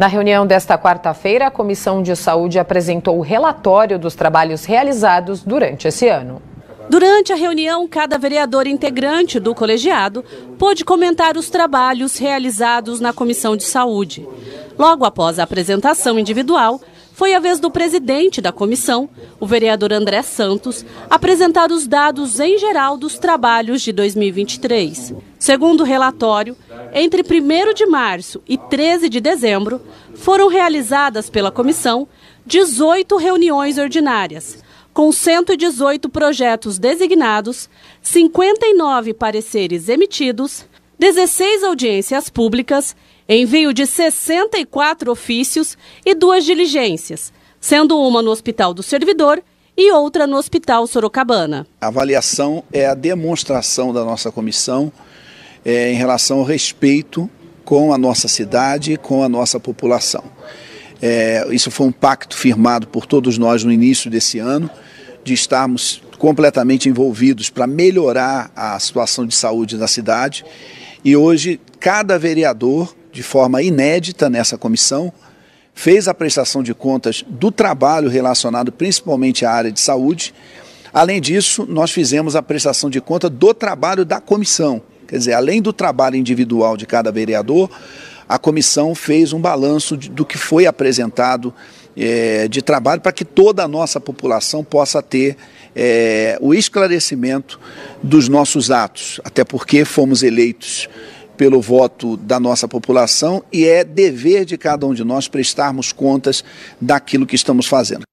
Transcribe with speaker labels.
Speaker 1: Na reunião desta quarta-feira, a Comissão de Saúde apresentou o relatório dos trabalhos realizados durante esse ano.
Speaker 2: Durante a reunião, cada vereador integrante do colegiado pôde comentar os trabalhos realizados na Comissão de Saúde. Logo após a apresentação individual, foi a vez do presidente da comissão, o vereador André Santos, apresentar os dados em geral dos trabalhos de 2023. Segundo o relatório, entre 1 de março e 13 de dezembro, foram realizadas pela comissão 18 reuniões ordinárias com 118 projetos designados, 59 pareceres emitidos, 16 audiências públicas, envio de 64 ofícios e duas diligências, sendo uma no Hospital do Servidor e outra no Hospital Sorocabana.
Speaker 3: A avaliação é a demonstração da nossa comissão é, em relação ao respeito com a nossa cidade e com a nossa população. É, isso foi um pacto firmado por todos nós no início desse ano, de estarmos completamente envolvidos para melhorar a situação de saúde da cidade. E hoje, cada vereador, de forma inédita nessa comissão, fez a prestação de contas do trabalho relacionado principalmente à área de saúde. Além disso, nós fizemos a prestação de conta do trabalho da comissão. Quer dizer, além do trabalho individual de cada vereador, a comissão fez um balanço do que foi apresentado é, de trabalho para que toda a nossa população possa ter é, o esclarecimento dos nossos atos, até porque fomos eleitos pelo voto da nossa população e é dever de cada um de nós prestarmos contas daquilo que estamos fazendo.